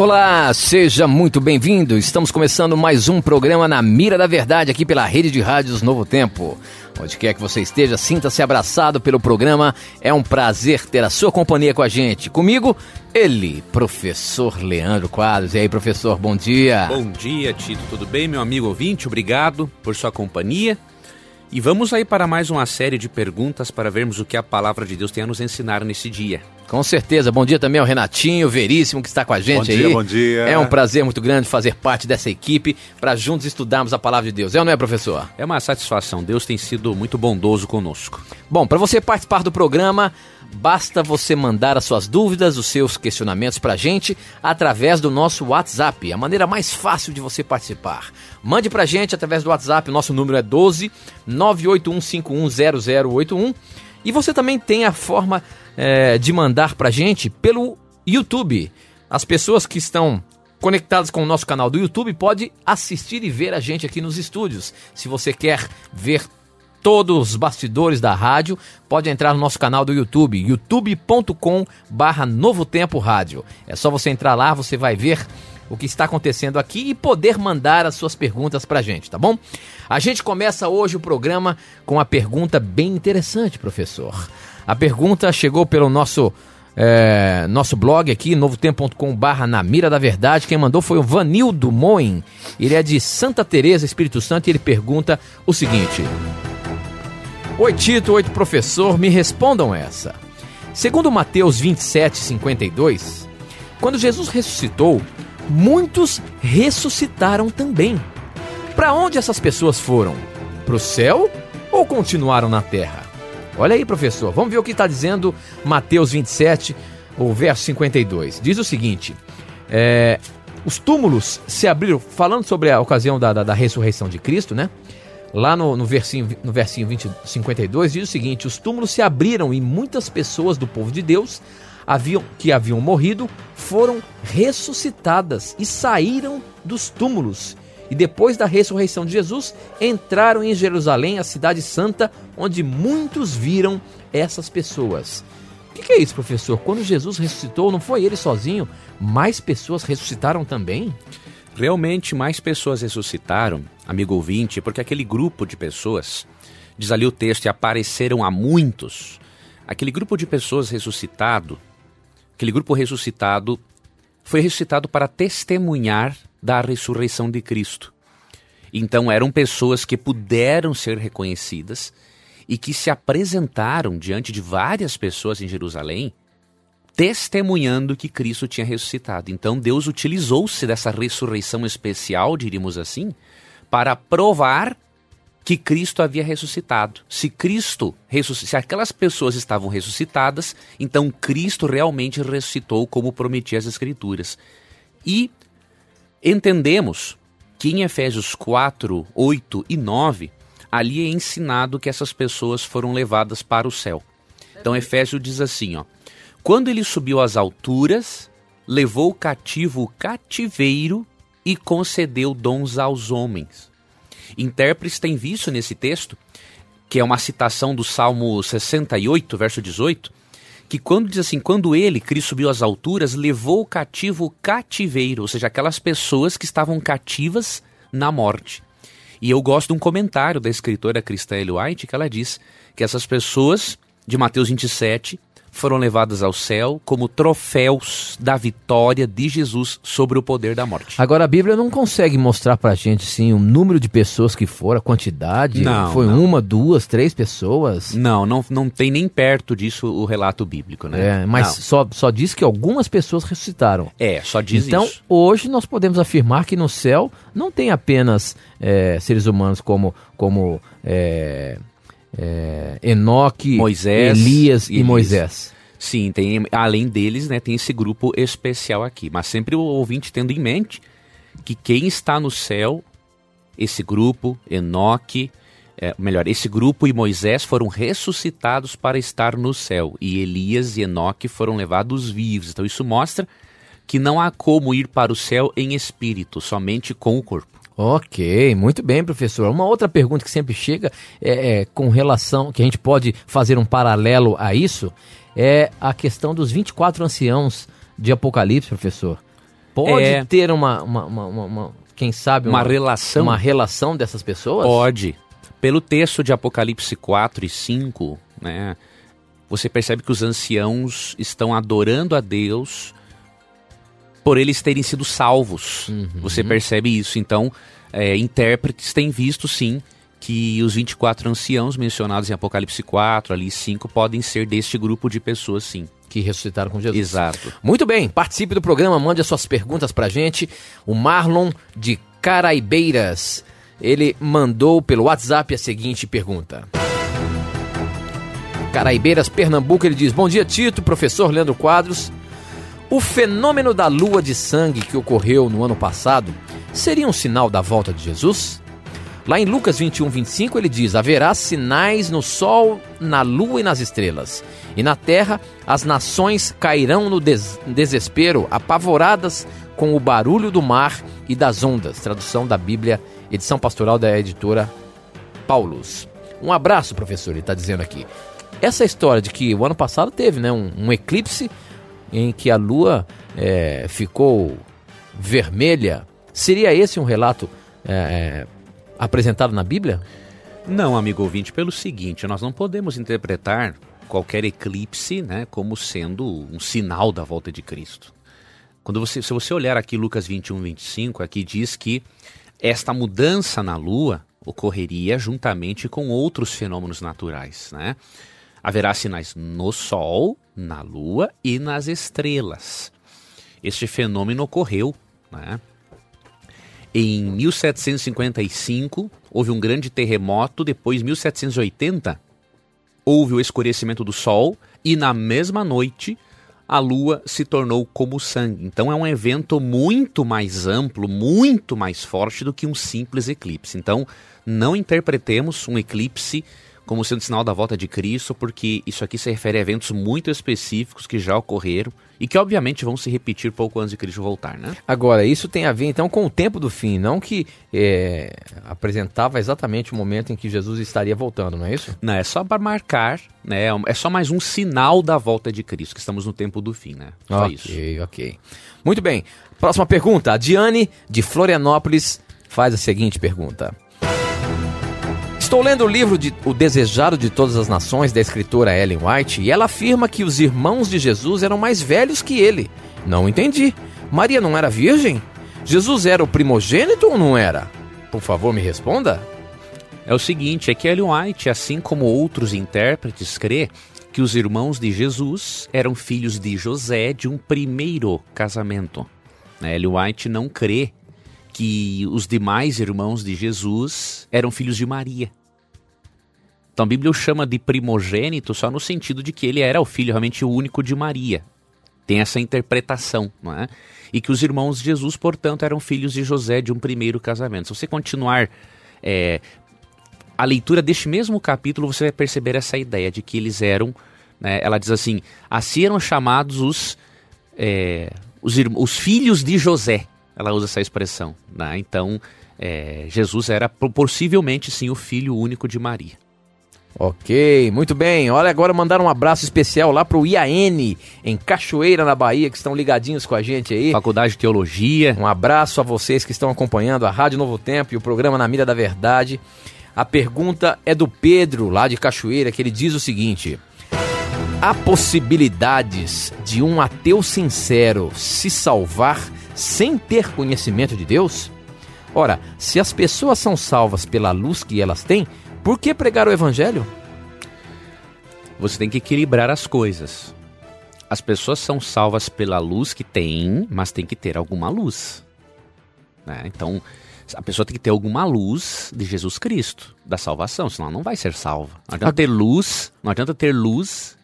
Olá, seja muito bem-vindo. Estamos começando mais um programa na Mira da Verdade aqui pela Rede de Rádios Novo Tempo. Onde quer que você esteja, sinta-se abraçado pelo programa. É um prazer ter a sua companhia com a gente. Comigo, ele, professor Leandro Quadros. E aí, professor, bom dia. Bom dia, Tito. Tudo bem, meu amigo ouvinte? Obrigado por sua companhia. E vamos aí para mais uma série de perguntas para vermos o que a palavra de Deus tem a nos ensinar nesse dia. Com certeza. Bom dia também ao Renatinho, Veríssimo, que está com a gente bom aí. Bom dia, bom dia. É um prazer muito grande fazer parte dessa equipe para juntos estudarmos a palavra de Deus. É ou não é, professor? É uma satisfação. Deus tem sido muito bondoso conosco. Bom, para você participar do programa, basta você mandar as suas dúvidas, os seus questionamentos para a gente através do nosso WhatsApp. A maneira mais fácil de você participar. Mande para a gente através do WhatsApp. O nosso número é 12 981510081. E você também tem a forma é, de mandar pra gente pelo YouTube. As pessoas que estão conectadas com o nosso canal do YouTube podem assistir e ver a gente aqui nos estúdios. Se você quer ver todos os bastidores da rádio, pode entrar no nosso canal do YouTube, youtube.com barra Novo Tempo Rádio. É só você entrar lá, você vai ver o que está acontecendo aqui e poder mandar as suas perguntas pra gente, tá bom? A gente começa hoje o programa com uma pergunta bem interessante, professor. A pergunta chegou pelo nosso é, nosso blog aqui, novotempo.com barra na mira da verdade. Quem mandou foi o Vanildo Moen. Ele é de Santa Teresa, Espírito Santo, e ele pergunta o seguinte: Oi Tito, oi professor, me respondam essa. Segundo Mateus 27, 52, quando Jesus ressuscitou, muitos ressuscitaram também. Para onde essas pessoas foram? Para o céu ou continuaram na terra? Olha aí, professor, vamos ver o que está dizendo Mateus 27, o verso 52. Diz o seguinte: é, os túmulos se abriram, falando sobre a ocasião da, da, da ressurreição de Cristo, né? Lá no, no versinho, no versinho 20, 52 diz o seguinte: os túmulos se abriram e muitas pessoas do povo de Deus haviam, que haviam morrido foram ressuscitadas e saíram dos túmulos. E depois da ressurreição de Jesus, entraram em Jerusalém, a cidade santa, onde muitos viram essas pessoas. O que, que é isso, professor? Quando Jesus ressuscitou, não foi ele sozinho? Mais pessoas ressuscitaram também? Realmente, mais pessoas ressuscitaram, amigo ouvinte, porque aquele grupo de pessoas, diz ali o texto, e apareceram a muitos. Aquele grupo de pessoas ressuscitado, aquele grupo ressuscitado, foi ressuscitado para testemunhar da ressurreição de Cristo. Então eram pessoas que puderam ser reconhecidas e que se apresentaram diante de várias pessoas em Jerusalém, testemunhando que Cristo tinha ressuscitado. Então Deus utilizou-se dessa ressurreição especial, diríamos assim, para provar que Cristo havia ressuscitado. Se Cristo se aquelas pessoas estavam ressuscitadas, então Cristo realmente ressuscitou como prometia as escrituras. E entendemos que em Efésios 4, 8 e 9, ali é ensinado que essas pessoas foram levadas para o céu. Então Efésios diz assim, ó: Quando ele subiu às alturas, levou cativo o cativeiro e concedeu dons aos homens. Intérpretes têm visto nesse texto, que é uma citação do Salmo 68, verso 18, que quando diz assim, quando ele, Cristo subiu às alturas, levou o cativo o cativeiro, ou seja, aquelas pessoas que estavam cativas na morte. E eu gosto de um comentário da escritora cristã White, que ela diz que essas pessoas, de Mateus 27, foram levadas ao céu como troféus da vitória de Jesus sobre o poder da morte. Agora a Bíblia não consegue mostrar pra gente sim o número de pessoas que foram, a quantidade. Não, Foi não. uma, duas, três pessoas. Não, não, não tem nem perto disso o relato bíblico, né? É, mas Não. só, só diz que algumas pessoas ressuscitaram. É, só diz então, isso. hoje nós podemos afirmar que no céu não tem apenas é, seres humanos como, como é, é, Enoque, Moisés Elias e Elias. Moisés. Sim, tem, além deles, né, tem esse grupo especial aqui. Mas sempre o ouvinte tendo em mente que quem está no céu, esse grupo, Enoque, é, melhor, esse grupo e Moisés foram ressuscitados para estar no céu, e Elias e Enoque foram levados vivos. Então isso mostra que não há como ir para o céu em espírito, somente com o corpo. Ok, muito bem, professor. Uma outra pergunta que sempre chega é, é, com relação, que a gente pode fazer um paralelo a isso, é a questão dos 24 anciãos de Apocalipse, professor. Pode É. ter uma, uma, uma- uma- uma- quem sabe, Uma relação? uma relação dessas pessoas? Pode. Pelo texto de Apocalipse 4 e 5, né, você percebe que os anciãos estão adorando a Deus por eles terem sido salvos. Você percebe isso. Então, é, intérpretes têm visto sim que os 24 anciãos mencionados em Apocalipse 4, ali 5, podem ser deste grupo de pessoas, sim. Que ressuscitaram com Jesus. Exato. Muito bem, participe do programa, mande as suas perguntas pra gente. O Marlon de Caraibeiras, ele mandou pelo WhatsApp a seguinte pergunta. Caraibeiras, Pernambuco, ele diz: Bom dia, Tito, professor Leandro Quadros. O fenômeno da lua de sangue que ocorreu no ano passado seria um sinal da volta de Jesus? Lá em Lucas 21, 25, ele diz: Haverá sinais no sol, na lua e nas estrelas. E na terra as nações cairão no des- desespero, apavoradas com o barulho do mar e das ondas. Tradução da Bíblia, edição pastoral da editora Paulus. Um abraço, professor, ele está dizendo aqui. Essa história de que o ano passado teve né, um, um eclipse em que a lua é, ficou vermelha, seria esse um relato é, é, apresentado na Bíblia? Não, amigo ouvinte, pelo seguinte, nós não podemos interpretar qualquer eclipse né, como sendo um sinal da volta de Cristo. Quando você, se você olhar aqui Lucas 21, 25, aqui diz que esta mudança na Lua ocorreria juntamente com outros fenômenos naturais. Né? Haverá sinais no Sol, na Lua e nas estrelas. Este fenômeno ocorreu né? Em 1755, houve um grande terremoto. Depois, em 1780, houve o escurecimento do Sol. E na mesma noite, a Lua se tornou como sangue. Então, é um evento muito mais amplo, muito mais forte do que um simples eclipse. Então, não interpretemos um eclipse como sendo sinal da volta de Cristo, porque isso aqui se refere a eventos muito específicos que já ocorreram e que, obviamente, vão se repetir pouco antes de Cristo voltar, né? Agora, isso tem a ver então com o tempo do fim, não que é, apresentava exatamente o momento em que Jesus estaria voltando, não é isso? Não, é só para marcar, né? É só mais um sinal da volta de Cristo, que estamos no tempo do fim, né? Só ok, isso. ok. Muito bem. Próxima pergunta. A Diane, de Florianópolis, faz a seguinte pergunta. Estou lendo o livro de O Desejado de Todas as Nações, da escritora Ellen White, e ela afirma que os irmãos de Jesus eram mais velhos que ele. Não entendi. Maria não era virgem? Jesus era o primogênito ou não era? Por favor, me responda. É o seguinte, é que Ellen White, assim como outros intérpretes, crê que os irmãos de Jesus eram filhos de José de um primeiro casamento. Ellen White não crê que os demais irmãos de Jesus eram filhos de Maria. Então a Bíblia o chama de primogênito só no sentido de que ele era o filho realmente único de Maria. Tem essa interpretação, não é? E que os irmãos de Jesus, portanto, eram filhos de José de um primeiro casamento. Se você continuar é, a leitura deste mesmo capítulo, você vai perceber essa ideia de que eles eram. né, ela diz assim: assim eram chamados os, é, os, os filhos de José. Ela usa essa expressão. né? Então, é, Jesus era po- possivelmente sim o filho único de Maria. Ok, muito bem. Olha, agora mandar um abraço especial lá pro IAN, em Cachoeira, na Bahia, que estão ligadinhos com a gente aí. Faculdade de Teologia. Um abraço a vocês que estão acompanhando a Rádio Novo Tempo e o programa Na Mira da Verdade. A pergunta é do Pedro, lá de Cachoeira, que ele diz o seguinte: Há possibilidades de um ateu sincero se salvar sem ter conhecimento de Deus? Ora, se as pessoas são salvas pela luz que elas têm, por que pregar o evangelho? Você tem que equilibrar as coisas. As pessoas são salvas pela luz que tem, mas tem que ter alguma luz. né? Então, a pessoa tem que ter alguma luz de Jesus Cristo, da salvação, senão ela não vai ser salva. Não adianta ter luz, não adianta ter luz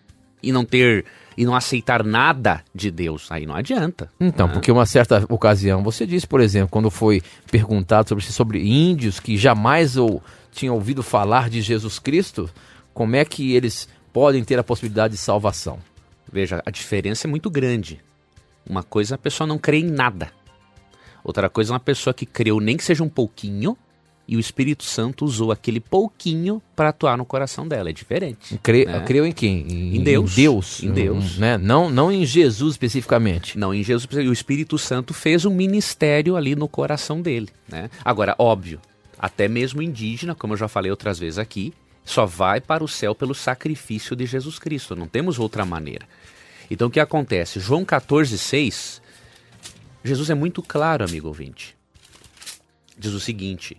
e não ter e não aceitar nada de Deus, aí não adianta. Então, né? porque uma certa ocasião, você disse, por exemplo, quando foi perguntado sobre, sobre índios que jamais ou tinham ouvido falar de Jesus Cristo, como é que eles podem ter a possibilidade de salvação? Veja, a diferença é muito grande. Uma coisa a pessoa não crê em nada. Outra coisa é uma pessoa que creu nem que seja um pouquinho e o Espírito Santo usou aquele pouquinho para atuar no coração dela. É diferente. Cre né? Creu em quem? Em, Em Deus. Em Deus. Em Deus. Né? Não, não em Jesus especificamente. Não, em Jesus, o Espírito Santo fez um ministério ali no coração dele. Né? Agora, óbvio, até mesmo indígena, como eu já falei outras vezes aqui, só vai para o céu pelo sacrifício de Jesus Cristo. Não temos outra maneira. Então o que acontece? João 14, 6, Jesus é muito claro, amigo ouvinte. Diz o seguinte: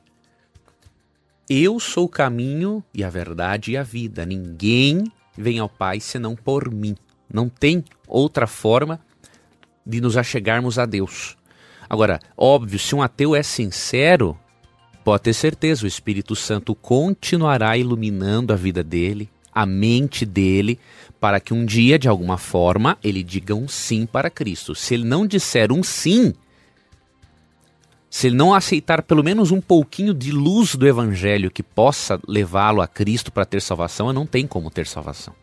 Eu sou o caminho e a verdade e a vida. Ninguém vem ao Pai senão por mim. Não tem outra forma de nos achegarmos a Deus. Agora, óbvio, se um ateu é sincero, pode ter certeza, o Espírito Santo continuará iluminando a vida dele, a mente dele, para que um dia, de alguma forma, ele diga um sim para Cristo. Se ele não disser um sim, se ele não aceitar pelo menos um pouquinho de luz do Evangelho que possa levá-lo a Cristo para ter salvação, não tem como ter salvação.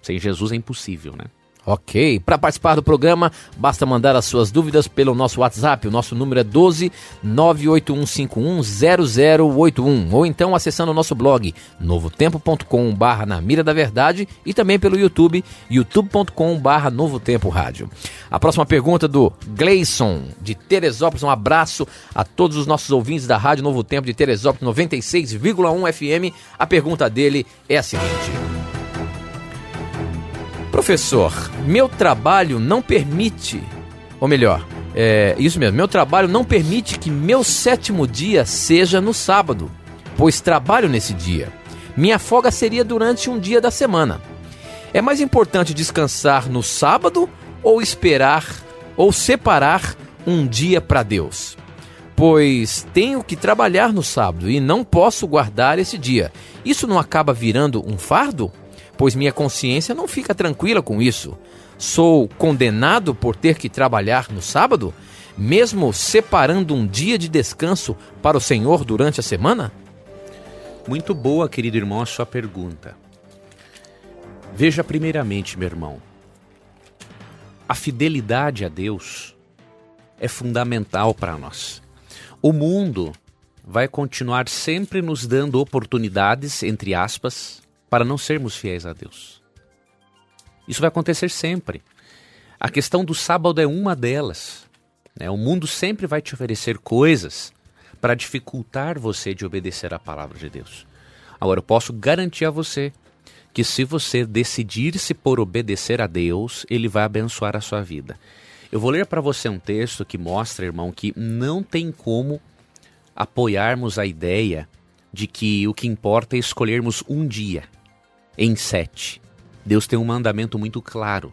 Sem Jesus é impossível, né? Ok. Para participar do programa, basta mandar as suas dúvidas pelo nosso WhatsApp. O nosso número é 12 981510081 ou então acessando o nosso blog novotempo.com/barra na mira da verdade e também pelo YouTube youtube.com/barra Novo Tempo Rádio. A próxima pergunta do Gleison de Teresópolis. Um abraço a todos os nossos ouvintes da Rádio Novo Tempo de Teresópolis 96,1 FM. A pergunta dele é a seguinte: Professor, meu trabalho não permite, ou melhor, é isso mesmo, meu trabalho não permite que meu sétimo dia seja no sábado, pois trabalho nesse dia. Minha folga seria durante um dia da semana. É mais importante descansar no sábado ou esperar ou separar um dia para Deus? Pois tenho que trabalhar no sábado e não posso guardar esse dia. Isso não acaba virando um fardo? Pois minha consciência não fica tranquila com isso. Sou condenado por ter que trabalhar no sábado, mesmo separando um dia de descanso para o Senhor durante a semana? Muito boa, querido irmão, a sua pergunta. Veja primeiramente, meu irmão, a fidelidade a Deus é fundamental para nós. O mundo vai continuar sempre nos dando oportunidades, entre aspas, para não sermos fiéis a Deus. Isso vai acontecer sempre. A questão do sábado é uma delas. Né? O mundo sempre vai te oferecer coisas para dificultar você de obedecer à palavra de Deus. Agora, eu posso garantir a você que se você decidir-se por obedecer a Deus, Ele vai abençoar a sua vida. Eu vou ler para você um texto que mostra, irmão, que não tem como apoiarmos a ideia de que o que importa é escolhermos um dia em sete. Deus tem um mandamento muito claro.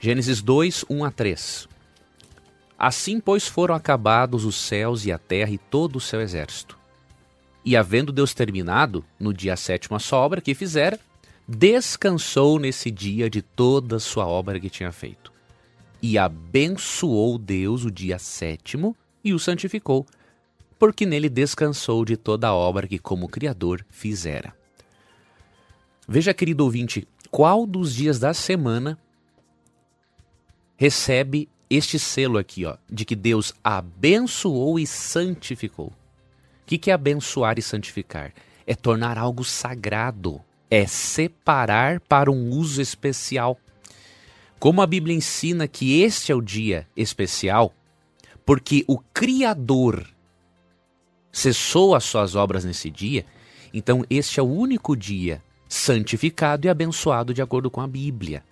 Gênesis 2, 1 a 3. Assim, pois, foram acabados os céus e a terra e todo o seu exército. E havendo Deus terminado, no dia sétimo, a sua obra que fizera, descansou nesse dia de toda a sua obra que tinha feito. E abençoou Deus o dia sétimo e o santificou, porque nele descansou de toda a obra que, como Criador, fizera. Veja, querido ouvinte, qual dos dias da semana recebe este selo aqui, ó, de que Deus abençoou e santificou. O que, que é abençoar e santificar? É tornar algo sagrado, é separar para um uso especial. Como a Bíblia ensina que este é o dia especial, porque o Criador cessou as suas obras nesse dia, então este é o único dia santificado e abençoado de acordo com a Bíblia.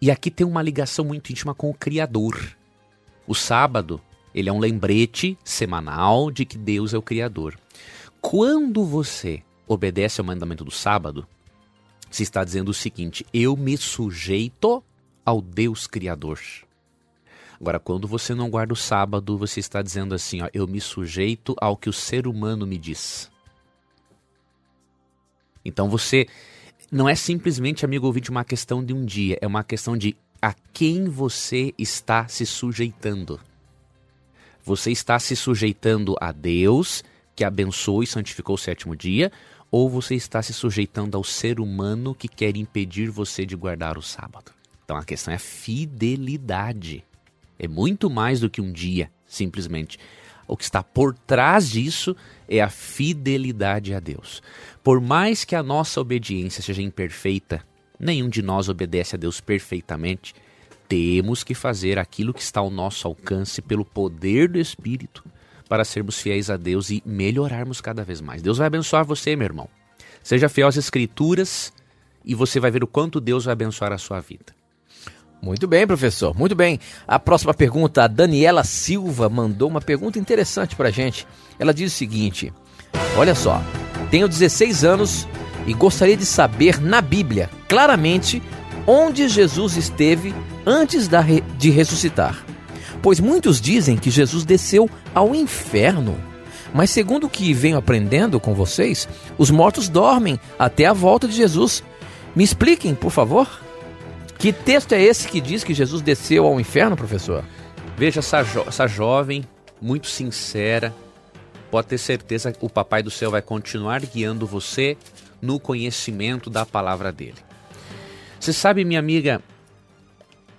E aqui tem uma ligação muito íntima com o Criador. O sábado, ele é um lembrete semanal de que Deus é o Criador. Quando você obedece ao mandamento do sábado, se está dizendo o seguinte: eu me sujeito ao Deus Criador. Agora, quando você não guarda o sábado, você está dizendo assim: ó, eu me sujeito ao que o ser humano me diz. Então você não é simplesmente, amigo ouvinte, uma questão de um dia, é uma questão de a quem você está se sujeitando. Você está se sujeitando a Deus, que abençoou e santificou o sétimo dia, ou você está se sujeitando ao ser humano que quer impedir você de guardar o sábado? Então a questão é fidelidade. É muito mais do que um dia, simplesmente. O que está por trás disso é a fidelidade a Deus. Por mais que a nossa obediência seja imperfeita, nenhum de nós obedece a Deus perfeitamente. Temos que fazer aquilo que está ao nosso alcance pelo poder do Espírito para sermos fiéis a Deus e melhorarmos cada vez mais. Deus vai abençoar você, meu irmão. Seja fiel às Escrituras e você vai ver o quanto Deus vai abençoar a sua vida. Muito bem, professor. Muito bem. A próxima pergunta, a Daniela Silva mandou uma pergunta interessante para gente. Ela diz o seguinte: Olha só, tenho 16 anos e gostaria de saber na Bíblia, claramente, onde Jesus esteve antes de ressuscitar. Pois muitos dizem que Jesus desceu ao inferno. Mas segundo o que venho aprendendo com vocês, os mortos dormem até a volta de Jesus. Me expliquem, por favor? Que texto é esse que diz que Jesus desceu ao inferno, professor? Veja essa, jo essa jovem, muito sincera, pode ter certeza que o Papai do Céu vai continuar guiando você no conhecimento da palavra dele. Você sabe, minha amiga,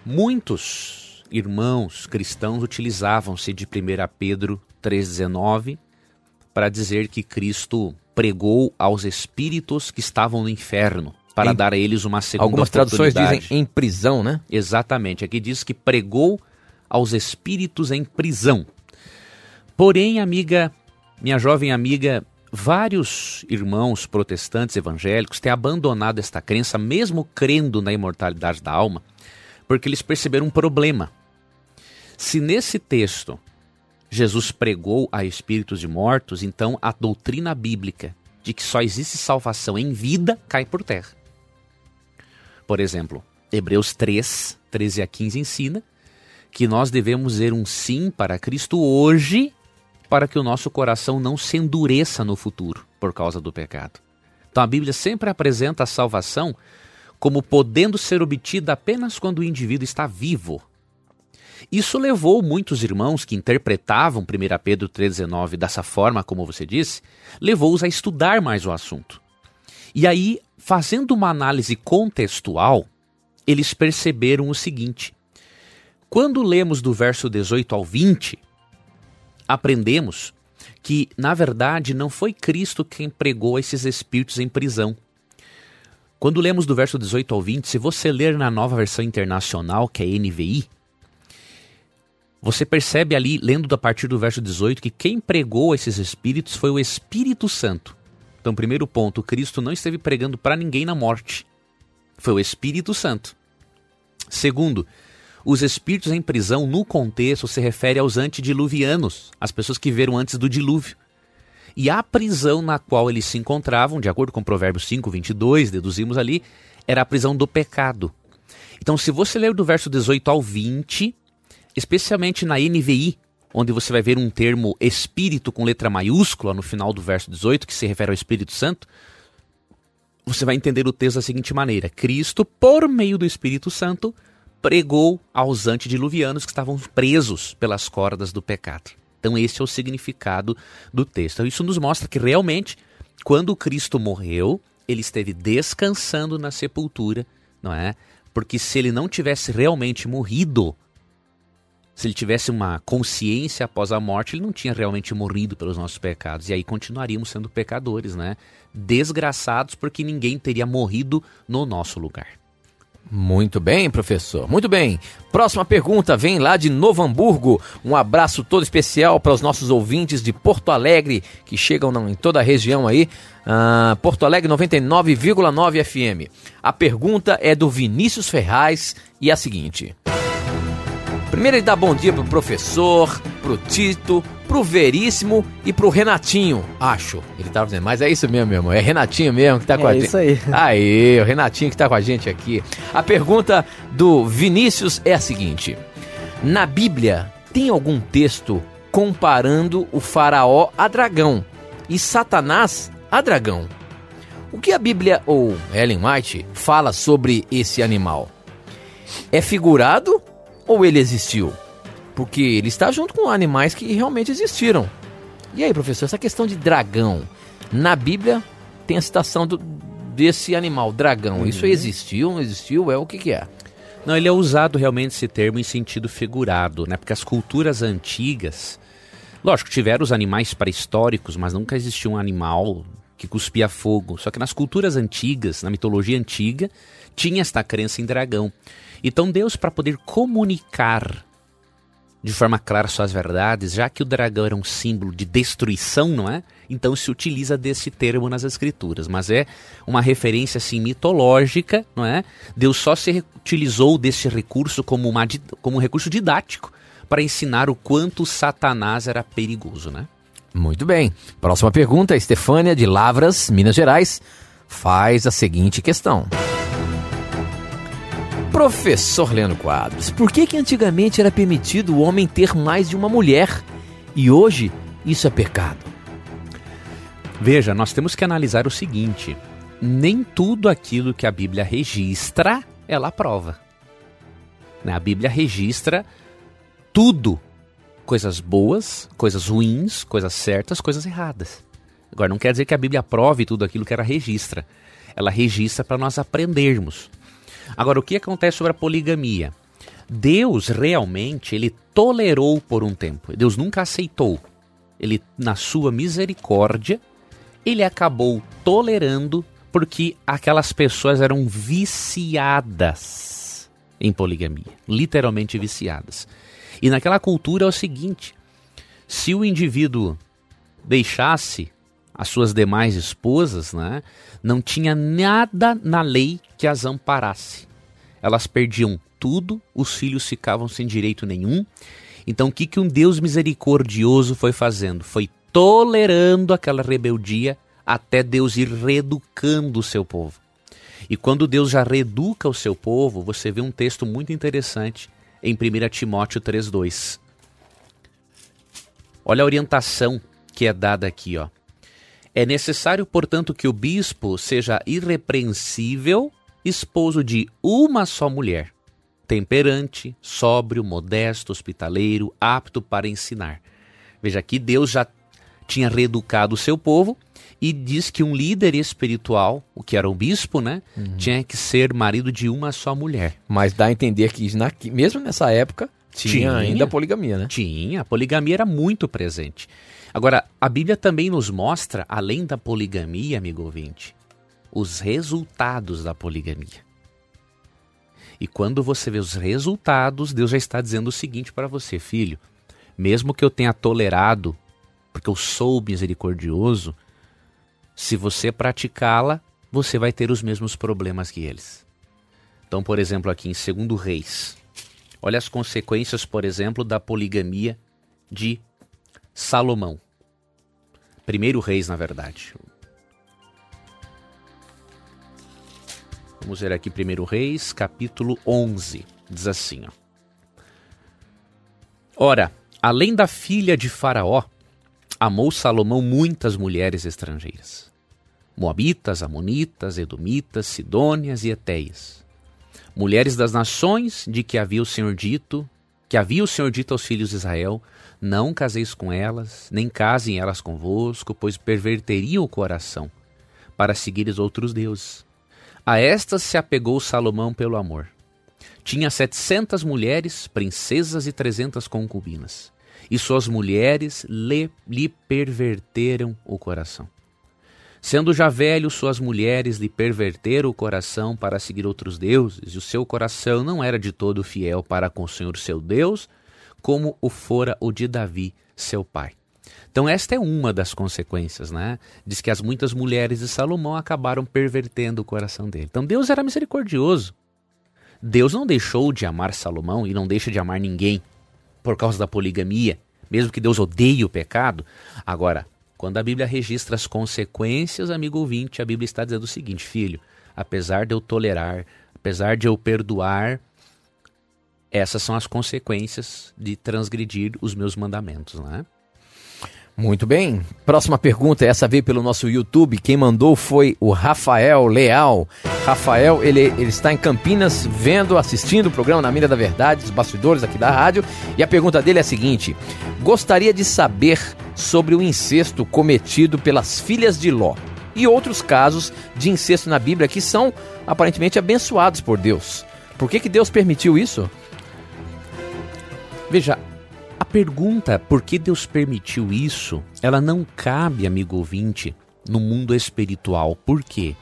muitos irmãos cristãos utilizavam-se de 1 Pedro 3,19 para dizer que Cristo pregou aos espíritos que estavam no inferno para em, dar a eles uma segunda Algumas traduções dizem em prisão, né? Exatamente. Aqui diz que pregou aos espíritos em prisão. Porém, amiga, minha jovem amiga, vários irmãos protestantes evangélicos têm abandonado esta crença, mesmo crendo na imortalidade da alma, porque eles perceberam um problema. Se nesse texto Jesus pregou a espíritos de mortos, então a doutrina bíblica de que só existe salvação em vida cai por terra. Por exemplo, Hebreus 3, 13 a 15 ensina que nós devemos dizer um sim para Cristo hoje, para que o nosso coração não se endureça no futuro por causa do pecado. Então a Bíblia sempre apresenta a salvação como podendo ser obtida apenas quando o indivíduo está vivo. Isso levou muitos irmãos que interpretavam 1 Pedro 3,19 dessa forma, como você disse, levou-os a estudar mais o assunto. E aí Fazendo uma análise contextual, eles perceberam o seguinte: quando lemos do verso 18 ao 20, aprendemos que, na verdade, não foi Cristo quem pregou esses espíritos em prisão. Quando lemos do verso 18 ao 20, se você ler na nova versão internacional, que é NVI, você percebe ali, lendo a partir do verso 18, que quem pregou esses espíritos foi o Espírito Santo. Então, primeiro ponto, Cristo não esteve pregando para ninguém na morte. Foi o Espírito Santo. Segundo, os espíritos em prisão, no contexto, se refere aos antediluvianos, as pessoas que viveram antes do dilúvio. E a prisão na qual eles se encontravam, de acordo com Provérbios 5, 22, deduzimos ali, era a prisão do pecado. Então, se você ler do verso 18 ao 20, especialmente na NVI, onde você vai ver um termo espírito com letra maiúscula no final do verso 18, que se refere ao Espírito Santo, você vai entender o texto da seguinte maneira: Cristo, por meio do Espírito Santo, pregou aos antediluvianos que estavam presos pelas cordas do pecado. Então, esse é o significado do texto. Isso nos mostra que realmente, quando Cristo morreu, ele esteve descansando na sepultura, não é? Porque se ele não tivesse realmente morrido, se ele tivesse uma consciência após a morte, ele não tinha realmente morrido pelos nossos pecados. E aí continuaríamos sendo pecadores, né? Desgraçados porque ninguém teria morrido no nosso lugar. Muito bem, professor. Muito bem. Próxima pergunta vem lá de Novo Hamburgo. Um abraço todo especial para os nossos ouvintes de Porto Alegre, que chegam em toda a região aí. Uh, Porto Alegre 99,9 FM. A pergunta é do Vinícius Ferraz e é a seguinte: Primeiro ele dá bom dia pro professor, pro Tito, pro Veríssimo e pro Renatinho, acho. Ele tava dizendo, mas é isso mesmo, meu irmão. É Renatinho mesmo que tá com é a gente. É isso aí. Aí, o Renatinho que tá com a gente aqui. A pergunta do Vinícius é a seguinte: Na Bíblia tem algum texto comparando o faraó a dragão e Satanás a dragão? O que a Bíblia ou Ellen White fala sobre esse animal? É figurado ou ele existiu? Porque ele está junto com animais que realmente existiram. E aí, professor, essa questão de dragão, na Bíblia tem a citação do, desse animal, dragão. Uhum. Isso existiu, não existiu? É o que, que é? Não, ele é usado realmente esse termo em sentido figurado, né? Porque as culturas antigas, lógico, tiveram os animais pré-históricos, mas nunca existiu um animal que cuspia fogo. Só que nas culturas antigas, na mitologia antiga, tinha esta crença em dragão. Então Deus, para poder comunicar de forma clara suas verdades, já que o dragão era um símbolo de destruição, não é? Então se utiliza desse termo nas escrituras, mas é uma referência assim mitológica, não é? Deus só se utilizou desse recurso como, uma, como um recurso didático para ensinar o quanto Satanás era perigoso, né? Muito bem. Próxima pergunta, Estefânia de Lavras, Minas Gerais, faz a seguinte questão. Professor Leandro Quadros, por que que antigamente era permitido o homem ter mais de uma mulher e hoje isso é pecado? Veja, nós temos que analisar o seguinte: nem tudo aquilo que a Bíblia registra, ela prova. Né, a Bíblia registra tudo, coisas boas, coisas ruins, coisas certas, coisas erradas. Agora, não quer dizer que a Bíblia prove tudo aquilo que ela registra. Ela registra para nós aprendermos. Agora, o que acontece sobre a poligamia? Deus realmente ele tolerou por um tempo. Deus nunca aceitou. Ele, na sua misericórdia, ele acabou tolerando porque aquelas pessoas eram viciadas em poligamia, literalmente viciadas. E naquela cultura é o seguinte: se o indivíduo deixasse as suas demais esposas, né, não tinha nada na lei que as amparasse. Elas perdiam tudo, os filhos ficavam sem direito nenhum. Então, o que, que um Deus misericordioso foi fazendo? Foi tolerando aquela rebeldia até Deus ir reeducando o seu povo. E quando Deus já reeduca o seu povo, você vê um texto muito interessante em 1 Timóteo 3,2. Olha a orientação que é dada aqui, ó. É necessário, portanto, que o bispo seja irrepreensível, esposo de uma só mulher, temperante, sóbrio, modesto, hospitaleiro, apto para ensinar. Veja aqui, Deus já tinha reeducado o seu povo e diz que um líder espiritual, o que era o bispo, né, uhum. tinha que ser marido de uma só mulher. Mas dá a entender que na, mesmo nessa época tinha, tinha ainda poligamia, né? Tinha, a poligamia era muito presente. Agora, a Bíblia também nos mostra, além da poligamia, amigo ouvinte, os resultados da poligamia. E quando você vê os resultados, Deus já está dizendo o seguinte para você, filho: mesmo que eu tenha tolerado, porque eu sou misericordioso, se você praticá-la, você vai ter os mesmos problemas que eles. Então, por exemplo, aqui em 2 Reis, olha as consequências, por exemplo, da poligamia de Salomão. Primeiro Reis, na verdade. Vamos ver aqui Primeiro Reis, capítulo 11. Diz assim, ó. Ora, além da filha de Faraó, amou Salomão muitas mulheres estrangeiras. Moabitas, Amonitas, Edomitas, Sidônias e Etéias. Mulheres das nações de que havia o Senhor dito, que havia o Senhor dito aos filhos de Israel, não caseis com elas, nem casem elas convosco, pois perverteriam o coração, para seguires outros deuses. A estas se apegou Salomão pelo amor. Tinha setecentas mulheres, princesas e trezentas concubinas, e suas mulheres lhe, lhe perverteram o coração. Sendo já velho, suas mulheres lhe perverteram o coração para seguir outros deuses, e o seu coração não era de todo fiel para com o Senhor seu Deus, como o fora o de Davi, seu pai. Então esta é uma das consequências, né? Diz que as muitas mulheres de Salomão acabaram pervertendo o coração dele. Então Deus era misericordioso. Deus não deixou de amar Salomão e não deixa de amar ninguém por causa da poligamia, mesmo que Deus odeie o pecado. Agora, quando a Bíblia registra as consequências, amigo ouvinte, a Bíblia está dizendo o seguinte, filho, apesar de eu tolerar, apesar de eu perdoar, essas são as consequências de transgredir os meus mandamentos, não é? Muito bem. Próxima pergunta, essa veio pelo nosso YouTube. Quem mandou foi o Rafael Leal. Rafael, ele, ele está em Campinas vendo, assistindo o programa Na Mira da Verdade, os bastidores aqui da rádio. E a pergunta dele é a seguinte: Gostaria de saber sobre o incesto cometido pelas filhas de Ló e outros casos de incesto na Bíblia que são aparentemente abençoados por Deus. Por que, que Deus permitiu isso? Veja, pergunta por que Deus permitiu isso, ela não cabe, amigo ouvinte, no mundo espiritual. Por quê?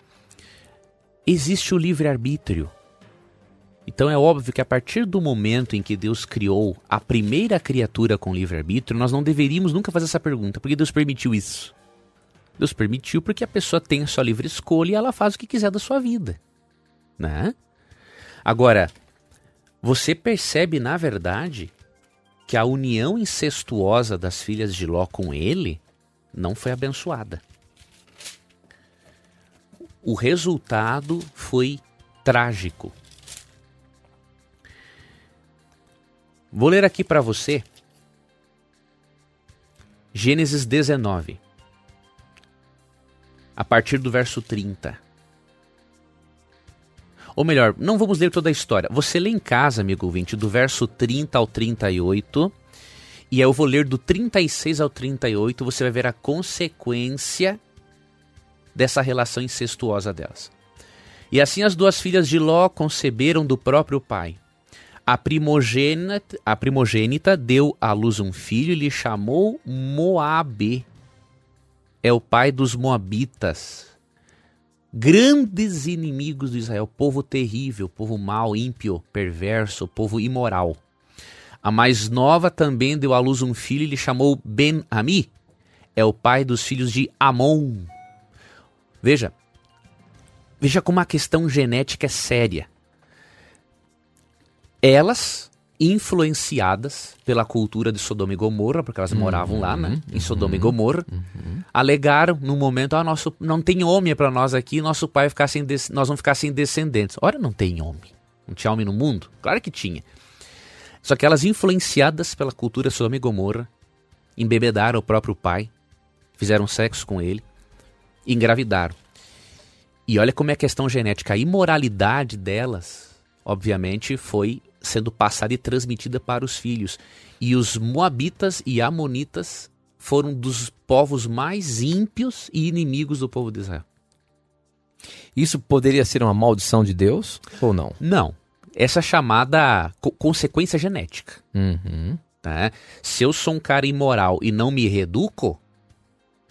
Existe o livre-arbítrio. Então é óbvio que a partir do momento em que Deus criou a primeira criatura com livre-arbítrio, nós não deveríamos nunca fazer essa pergunta. Por que Deus permitiu isso? Deus permitiu porque a pessoa tem a sua livre escolha e ela faz o que quiser da sua vida. Né? Agora, você percebe, na verdade, que a união incestuosa das filhas de Ló com ele não foi abençoada. O resultado foi trágico. Vou ler aqui para você Gênesis 19, a partir do verso 30. Ou melhor, não vamos ler toda a história. Você lê em casa, amigo ouvinte, do verso 30 ao 38. E eu vou ler do 36 ao 38. Você vai ver a consequência dessa relação incestuosa delas. E assim as duas filhas de Ló conceberam do próprio pai. A primogênita, a primogênita deu à luz um filho e lhe chamou Moabe. É o pai dos Moabitas grandes inimigos de Israel, povo terrível, povo mau, ímpio, perverso, povo imoral. A mais nova também deu à luz um filho e lhe chamou Ben-Ami. É o pai dos filhos de Amon. Veja, veja como a questão genética é séria. Elas influenciadas pela cultura de Sodoma e Gomorra, porque elas uhum, moravam lá, né, em Sodoma uhum, e Gomorra, uhum. alegaram no momento, ah, nosso não tem homem para nós aqui, nosso pai ficar sem nós vamos ficar sem descendentes. Ora, não tem homem. Não tinha homem no mundo? Claro que tinha. Só que elas influenciadas pela cultura de Sodoma e Gomorra, embebedaram o próprio pai, fizeram sexo com ele, engravidaram. E olha como é a questão genética, a imoralidade delas, obviamente, foi sendo passada e transmitida para os filhos. E os Moabitas e Amonitas foram dos povos mais ímpios e inimigos do povo de Israel. Isso poderia ser uma maldição de Deus ou não? Não. Essa é chamada co consequência genética. Uhum. Tá? Se eu sou um cara imoral e não me reeduco,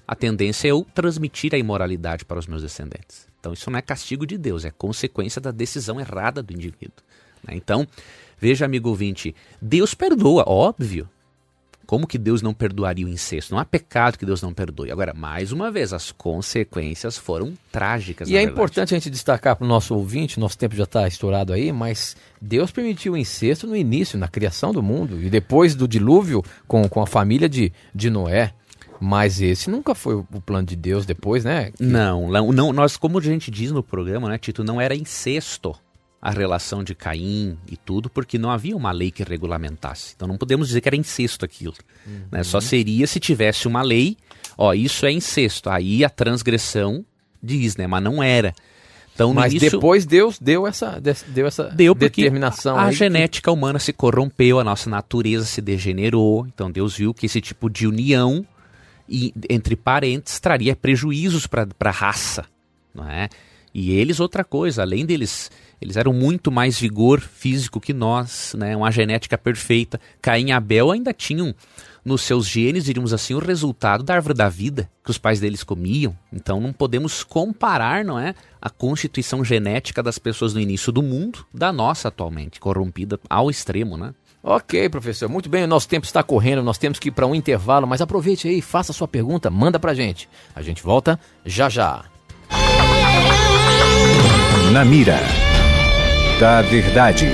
a tendência é eu transmitir a imoralidade para os meus descendentes. Então isso não é castigo de Deus, é consequência da decisão errada do indivíduo. Né? Então, veja, amigo ouvinte, Deus perdoa, óbvio. Como que Deus não perdoaria o incesto? Não há pecado que Deus não perdoe. Agora, mais uma vez, as consequências foram trágicas. E é verdade. importante a gente destacar para o nosso ouvinte, nosso tempo já está estourado aí, mas Deus permitiu o incesto no início, na criação do mundo, e depois do dilúvio com, com a família de, de Noé. Mas esse nunca foi o plano de Deus depois, né? Que... Não, não, nós, como a gente diz no programa, né, Tito, não era incesto a relação de Caim e tudo, porque não havia uma lei que regulamentasse. Então não podemos dizer que era incesto aquilo. Uhum. Né? Só seria se tivesse uma lei, ó, isso é incesto. Aí a transgressão diz, né? Mas não era. Então, Mas início, depois Deus deu essa, deu essa deu determinação. A genética que... humana se corrompeu, a nossa natureza se degenerou. Então Deus viu que esse tipo de união e, entre parentes traria prejuízos para a raça. Não é? E eles, outra coisa, além deles eles eram muito mais vigor físico que nós, né? Uma genética perfeita. Caim e Abel ainda tinham nos seus genes, diríamos assim, o resultado da árvore da vida que os pais deles comiam. Então não podemos comparar, não é, a constituição genética das pessoas no início do mundo da nossa atualmente, corrompida ao extremo, né? Ok, professor. Muito bem, o nosso tempo está correndo, nós temos que ir para um intervalo, mas aproveite aí, faça a sua pergunta, manda pra gente. A gente volta já já. Na mira da Verdade.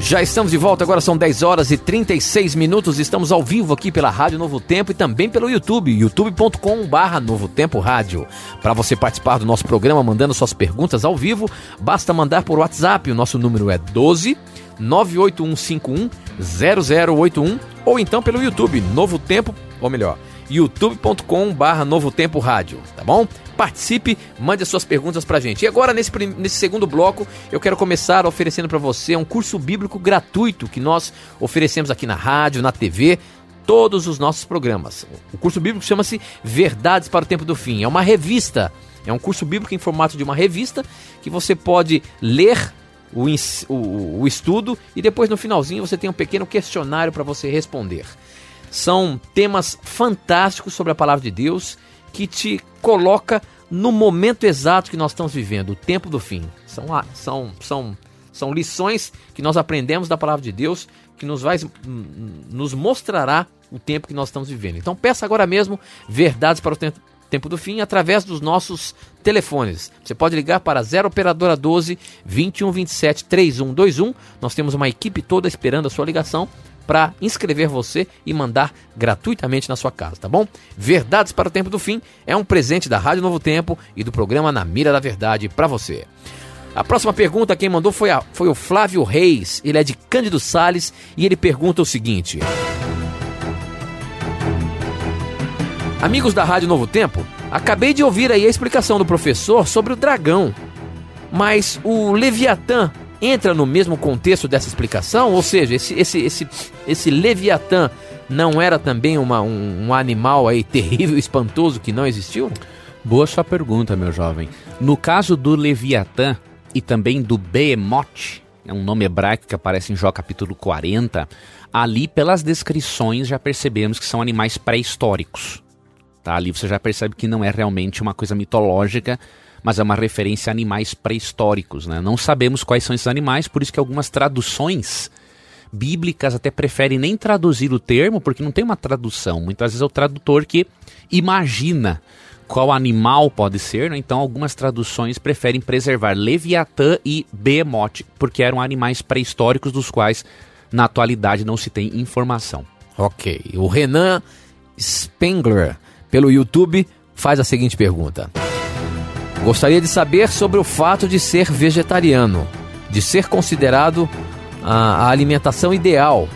Já estamos de volta, agora são 10 horas e 36 minutos. Estamos ao vivo aqui pela Rádio Novo Tempo e também pelo YouTube, youtube.com/barra Novo Tempo Rádio. Para você participar do nosso programa mandando suas perguntas ao vivo, basta mandar por WhatsApp. O nosso número é 12 98151 0081 ou então pelo YouTube Novo Tempo, ou melhor, youtube.com/barra Novo Tempo Rádio, tá bom? Participe, mande as suas perguntas pra gente. E agora, nesse, nesse segundo bloco, eu quero começar oferecendo para você um curso bíblico gratuito que nós oferecemos aqui na rádio, na TV, todos os nossos programas. O curso bíblico chama-se Verdades para o Tempo do Fim. É uma revista, é um curso bíblico em formato de uma revista que você pode ler o, o, o estudo e depois no finalzinho você tem um pequeno questionário para você responder. São temas fantásticos sobre a palavra de Deus que te coloca no momento exato que nós estamos vivendo, o tempo do fim. São, são, são, são lições que nós aprendemos da palavra de Deus que nos, vai, nos mostrará o tempo que nós estamos vivendo. Então peça agora mesmo verdades para o tempo, tempo do fim através dos nossos telefones. Você pode ligar para 0 operadora 12 2127 3121. Nós temos uma equipe toda esperando a sua ligação para inscrever você e mandar gratuitamente na sua casa, tá bom? Verdades para o Tempo do Fim é um presente da Rádio Novo Tempo e do programa Na Mira da Verdade para você. A próxima pergunta quem mandou foi, a, foi o Flávio Reis, ele é de Cândido Sales e ele pergunta o seguinte: Amigos da Rádio Novo Tempo, acabei de ouvir aí a explicação do professor sobre o dragão, mas o Leviatã entra no mesmo contexto dessa explicação? Ou seja, esse, esse, esse, esse Leviatã não era também uma, um, um animal aí terrível, espantoso que não existiu? Boa sua pergunta, meu jovem. No caso do Leviatã e também do Behemoth, é um nome hebraico que aparece em Jó capítulo 40, ali pelas descrições já percebemos que são animais pré-históricos. Tá? Ali você já percebe que não é realmente uma coisa mitológica, mas é uma referência a animais pré-históricos. Né? Não sabemos quais são esses animais, por isso que algumas traduções bíblicas até preferem nem traduzir o termo, porque não tem uma tradução. Muitas vezes é o tradutor que imagina qual animal pode ser, né? então algumas traduções preferem preservar Leviatã e Behemoth, porque eram animais pré-históricos dos quais na atualidade não se tem informação. Ok, o Renan Spengler, pelo YouTube, faz a seguinte pergunta. Gostaria de saber sobre o fato de ser vegetariano, de ser considerado a, a alimentação ideal.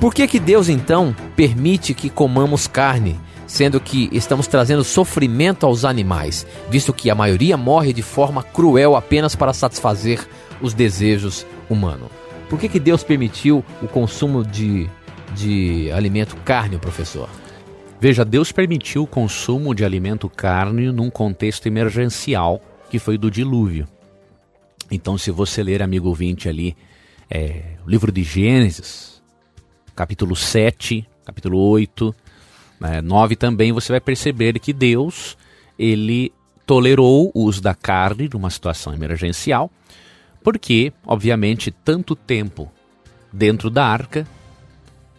Por que, que Deus então permite que comamos carne, sendo que estamos trazendo sofrimento aos animais, visto que a maioria morre de forma cruel apenas para satisfazer os desejos humanos? Por que, que Deus permitiu o consumo de, de alimento carne, professor? Veja, Deus permitiu o consumo de alimento carne num contexto emergencial, que foi do dilúvio. Então, se você ler, amigo ouvinte, ali, é, o livro de Gênesis, capítulo 7, capítulo 8, né, 9 também, você vai perceber que Deus, ele tolerou o uso da carne numa situação emergencial, porque, obviamente, tanto tempo dentro da arca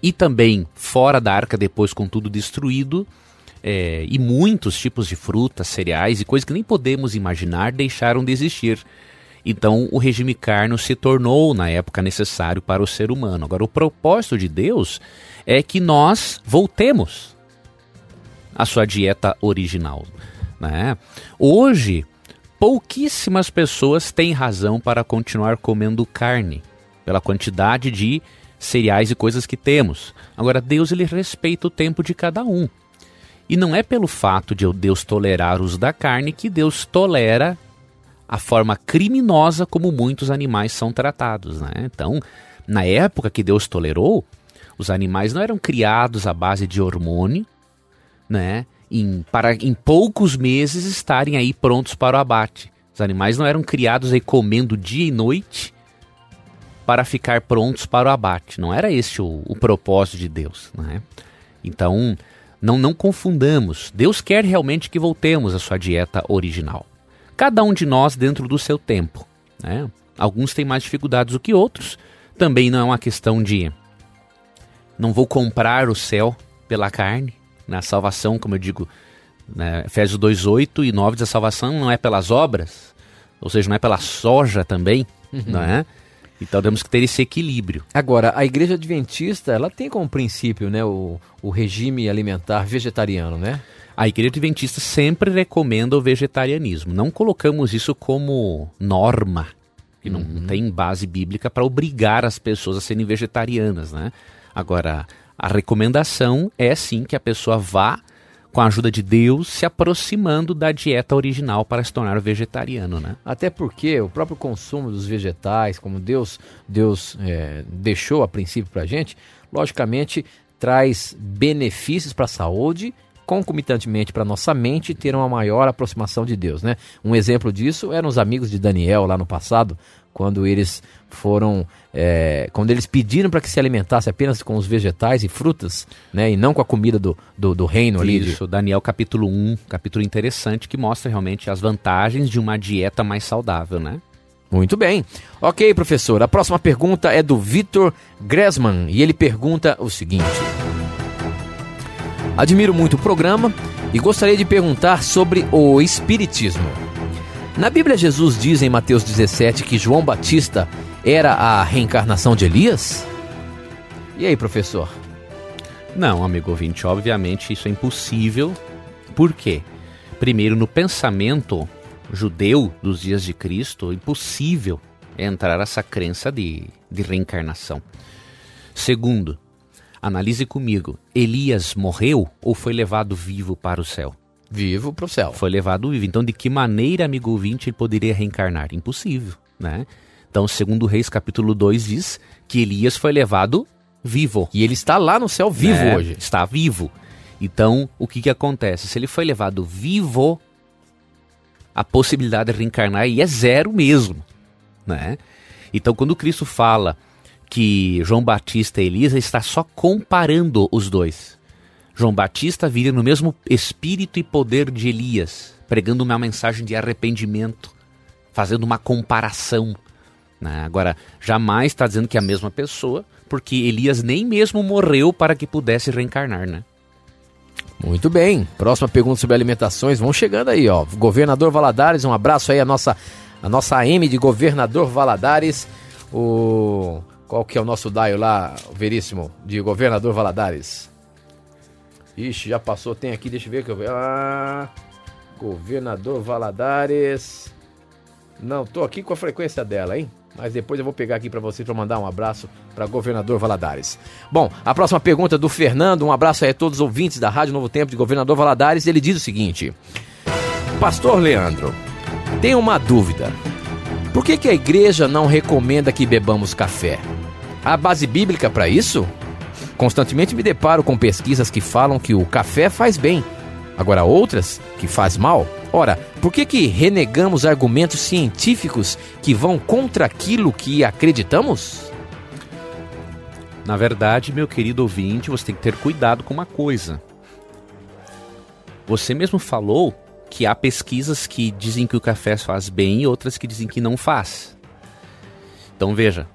e também fora da arca, depois com tudo destruído, é, e muitos tipos de frutas, cereais e coisas que nem podemos imaginar deixaram de existir. Então, o regime carno se tornou, na época, necessário para o ser humano. Agora, o propósito de Deus é que nós voltemos à sua dieta original. Né? Hoje, pouquíssimas pessoas têm razão para continuar comendo carne, pela quantidade de cereais e coisas que temos. Agora, Deus ele respeita o tempo de cada um. E não é pelo fato de Deus tolerar o uso da carne que Deus tolera a forma criminosa como muitos animais são tratados. Né? Então, na época que Deus tolerou, os animais não eram criados à base de hormônio, né? Em, para em poucos meses estarem aí prontos para o abate. Os animais não eram criados aí comendo dia e noite para ficar prontos para o abate. Não era esse o, o propósito de Deus. Né? Então, não, não confundamos. Deus quer realmente que voltemos à sua dieta original. Cada um de nós dentro do seu tempo. Né? Alguns têm mais dificuldades do que outros. Também não é uma questão de não vou comprar o céu pela carne. Na né? salvação, como eu digo, né? Efésios 2, e 9 diz a salvação não é pelas obras, ou seja, não é pela soja também, uhum. não é? Então temos que ter esse equilíbrio. Agora, a igreja adventista, ela tem como princípio, né, o, o regime alimentar vegetariano, né? A igreja adventista sempre recomenda o vegetarianismo. Não colocamos isso como norma, que não tem base bíblica para obrigar as pessoas a serem vegetarianas, né? Agora, a recomendação é sim que a pessoa vá com a ajuda de Deus, se aproximando da dieta original para se tornar vegetariano, né? Até porque o próprio consumo dos vegetais, como Deus, Deus é, deixou a princípio para a gente, logicamente traz benefícios para a saúde, concomitantemente para nossa mente ter uma maior aproximação de Deus, né? Um exemplo disso eram os amigos de Daniel lá no passado, quando eles foram, é, quando eles pediram para que se alimentasse apenas com os vegetais e frutas, né, e não com a comida do, do, do reino ali. Isso, Daniel capítulo 1, capítulo interessante que mostra realmente as vantagens de uma dieta mais saudável, né? Muito bem. Ok, professor. A próxima pergunta é do Vitor Gressman e ele pergunta o seguinte: Admiro muito o programa e gostaria de perguntar sobre o Espiritismo. Na Bíblia, Jesus diz em Mateus 17 que João Batista era a reencarnação de Elias? E aí, professor? Não, amigo ouvinte, obviamente isso é impossível. Por quê? Primeiro, no pensamento judeu dos dias de Cristo, impossível entrar essa crença de, de reencarnação. Segundo, analise comigo: Elias morreu ou foi levado vivo para o céu? Vivo para o céu. Foi levado vivo. Então, de que maneira, amigo ouvinte, ele poderia reencarnar? Impossível, né? Então, segundo Reis, capítulo 2, diz que Elias foi levado vivo. E ele está lá no céu vivo né? hoje. Está vivo. Então, o que, que acontece? Se ele foi levado vivo, a possibilidade de reencarnar aí é zero mesmo, né? Então, quando Cristo fala que João Batista e Elisa está só comparando os dois. João Batista viria no mesmo espírito e poder de Elias, pregando uma mensagem de arrependimento, fazendo uma comparação. Né? Agora, jamais está dizendo que é a mesma pessoa, porque Elias nem mesmo morreu para que pudesse reencarnar, né? Muito bem. Próxima pergunta sobre alimentações. Vão chegando aí, ó. Governador Valadares, um abraço aí a nossa a nossa AM de Governador Valadares. O qual que é o nosso daio lá, Veríssimo, de Governador Valadares? Ixi, já passou, tem aqui, deixa eu ver que eu ver. Ah, Governador Valadares. Não, tô aqui com a frequência dela, hein? Mas depois eu vou pegar aqui para vocês para mandar um abraço para Governador Valadares. Bom, a próxima pergunta é do Fernando. Um abraço aí a todos os ouvintes da Rádio Novo Tempo de Governador Valadares. Ele diz o seguinte: Pastor Leandro, tenho uma dúvida. Por que, que a igreja não recomenda que bebamos café? Há base bíblica para isso? Constantemente me deparo com pesquisas que falam que o café faz bem, agora outras que faz mal. Ora, por que, que renegamos argumentos científicos que vão contra aquilo que acreditamos? Na verdade, meu querido ouvinte, você tem que ter cuidado com uma coisa. Você mesmo falou que há pesquisas que dizem que o café faz bem e outras que dizem que não faz. Então veja,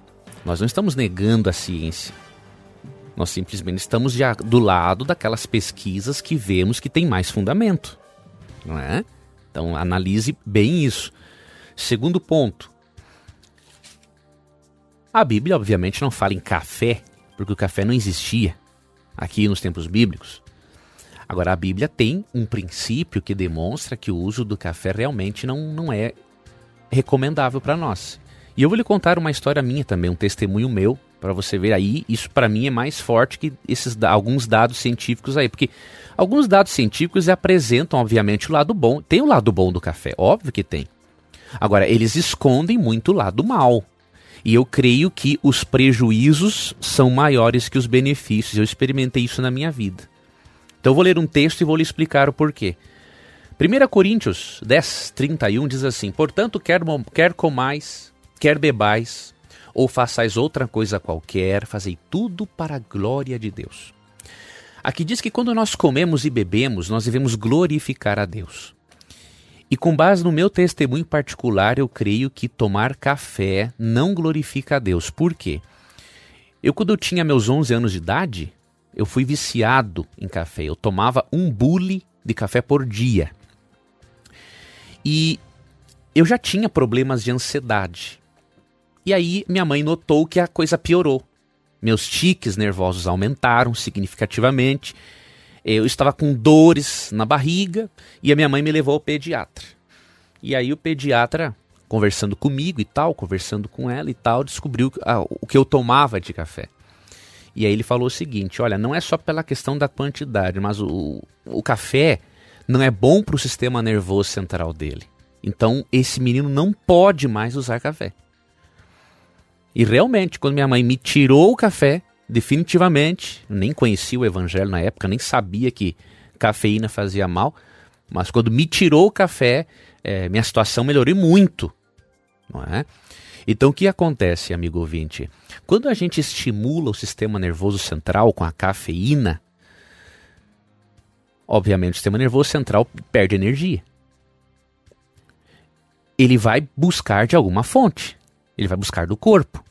nós não estamos negando a ciência. Nós simplesmente estamos já do lado daquelas pesquisas que vemos que tem mais fundamento. Não é? Então analise bem isso. Segundo ponto. A Bíblia, obviamente, não fala em café, porque o café não existia aqui nos tempos bíblicos. Agora, a Bíblia tem um princípio que demonstra que o uso do café realmente não, não é recomendável para nós. E eu vou lhe contar uma história minha também, um testemunho meu, para você ver aí. Isso para mim é mais forte que esses alguns dados científicos aí, porque alguns dados científicos apresentam, obviamente, o lado bom. Tem o lado bom do café, óbvio que tem. Agora, eles escondem muito o lado mal. E eu creio que os prejuízos são maiores que os benefícios. Eu experimentei isso na minha vida. Então eu vou ler um texto e vou lhe explicar o porquê. 1 Coríntios 10, 31 diz assim: Portanto, quer, quer comais, quer bebais, ou façais outra coisa qualquer, fazei tudo para a glória de Deus. Aqui diz que quando nós comemos e bebemos, nós devemos glorificar a Deus. E com base no meu testemunho particular, eu creio que tomar café não glorifica a Deus. Por quê? Eu, quando eu tinha meus 11 anos de idade, eu fui viciado em café. Eu tomava um bule de café por dia. E eu já tinha problemas de ansiedade. E aí minha mãe notou que a coisa piorou. Meus tiques nervosos aumentaram significativamente. Eu estava com dores na barriga e a minha mãe me levou ao pediatra. E aí o pediatra conversando comigo e tal, conversando com ela e tal, descobriu ah, o que eu tomava de café. E aí ele falou o seguinte: olha, não é só pela questão da quantidade, mas o, o café não é bom para o sistema nervoso central dele. Então esse menino não pode mais usar café. E realmente, quando minha mãe me tirou o café, definitivamente, nem conhecia o evangelho na época, nem sabia que cafeína fazia mal, mas quando me tirou o café, é, minha situação melhorou muito. Não é? Então o que acontece, amigo ouvinte? Quando a gente estimula o sistema nervoso central com a cafeína, obviamente o sistema nervoso central perde energia. Ele vai buscar de alguma fonte. Ele vai buscar do corpo.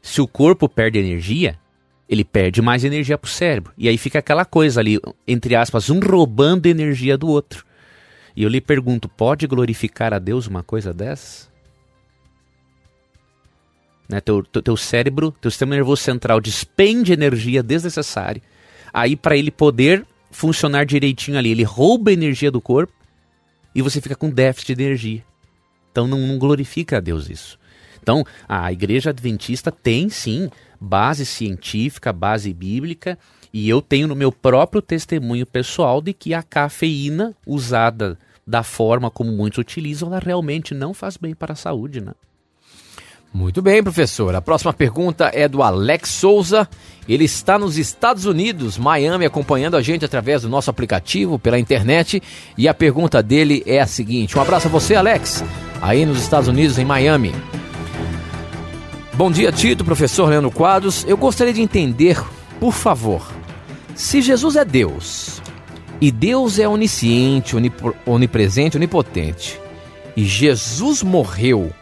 Se o corpo perde energia, ele perde mais energia para o cérebro. E aí fica aquela coisa ali, entre aspas, um roubando energia do outro. E eu lhe pergunto: pode glorificar a Deus uma coisa dessa? Né, teu, teu, teu cérebro, teu sistema nervoso central despende energia desnecessária. Aí, para ele poder funcionar direitinho ali, ele rouba energia do corpo e você fica com déficit de energia. Então, não, não glorifica a Deus isso. Então, a igreja adventista tem sim base científica, base bíblica, e eu tenho no meu próprio testemunho pessoal de que a cafeína usada da forma como muitos utilizam, ela realmente não faz bem para a saúde, né? Muito bem, professor. A próxima pergunta é do Alex Souza. Ele está nos Estados Unidos, Miami, acompanhando a gente através do nosso aplicativo, pela internet. E a pergunta dele é a seguinte: Um abraço a você, Alex, aí nos Estados Unidos, em Miami. Bom dia, Tito, professor Leandro Quadros. Eu gostaria de entender, por favor, se Jesus é Deus e Deus é onisciente, onipresente, onipotente, e Jesus morreu,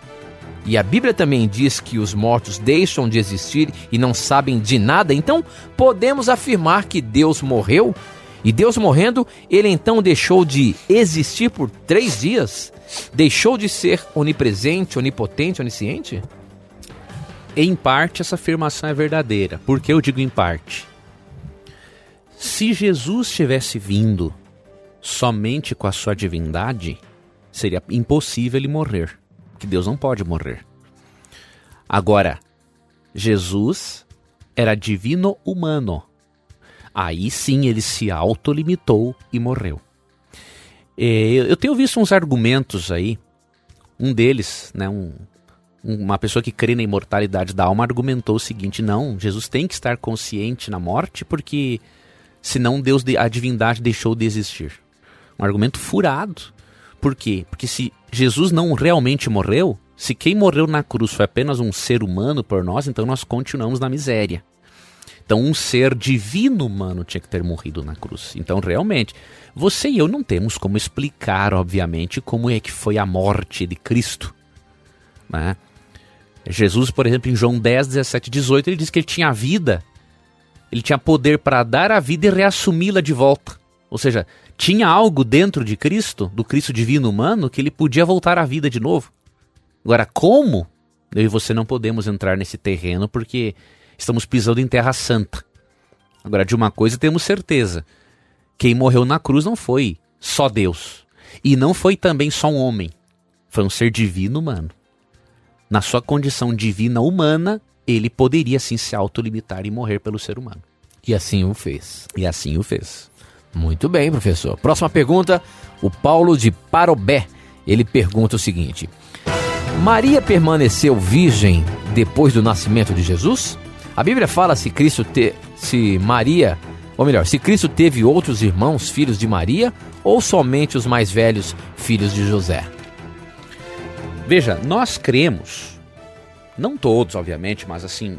e a Bíblia também diz que os mortos deixam de existir e não sabem de nada, então podemos afirmar que Deus morreu? E Deus morrendo, ele então deixou de existir por três dias? Deixou de ser onipresente, onipotente, onisciente? Em parte, essa afirmação é verdadeira. Por que eu digo em parte? Se Jesus tivesse vindo somente com a sua divindade, seria impossível ele morrer, que Deus não pode morrer. Agora, Jesus era divino humano. Aí sim ele se autolimitou e morreu. Eu tenho visto uns argumentos aí, um deles, né, um, uma pessoa que crê na imortalidade da alma argumentou o seguinte: não, Jesus tem que estar consciente na morte porque senão Deus, a divindade deixou de existir. Um argumento furado. Por quê? Porque se Jesus não realmente morreu, se quem morreu na cruz foi apenas um ser humano por nós, então nós continuamos na miséria. Então, um ser divino humano tinha que ter morrido na cruz. Então, realmente, você e eu não temos como explicar, obviamente, como é que foi a morte de Cristo. Né? Jesus, por exemplo, em João 10, 17, 18, ele diz que ele tinha vida, ele tinha poder para dar a vida e reassumi-la de volta. Ou seja, tinha algo dentro de Cristo, do Cristo divino humano, que ele podia voltar à vida de novo. Agora, como? Eu e você não podemos entrar nesse terreno porque estamos pisando em terra santa. Agora, de uma coisa temos certeza: quem morreu na cruz não foi só Deus. E não foi também só um homem. Foi um ser divino humano na sua condição divina humana, ele poderia sim se autolimitar e morrer pelo ser humano. E assim o fez. E assim o fez. Muito bem, professor. Próxima pergunta, o Paulo de Parobé. Ele pergunta o seguinte: Maria permaneceu virgem depois do nascimento de Jesus? A Bíblia fala se Cristo te, se Maria, ou melhor, se Cristo teve outros irmãos, filhos de Maria, ou somente os mais velhos, filhos de José. Veja, nós cremos, não todos, obviamente, mas assim,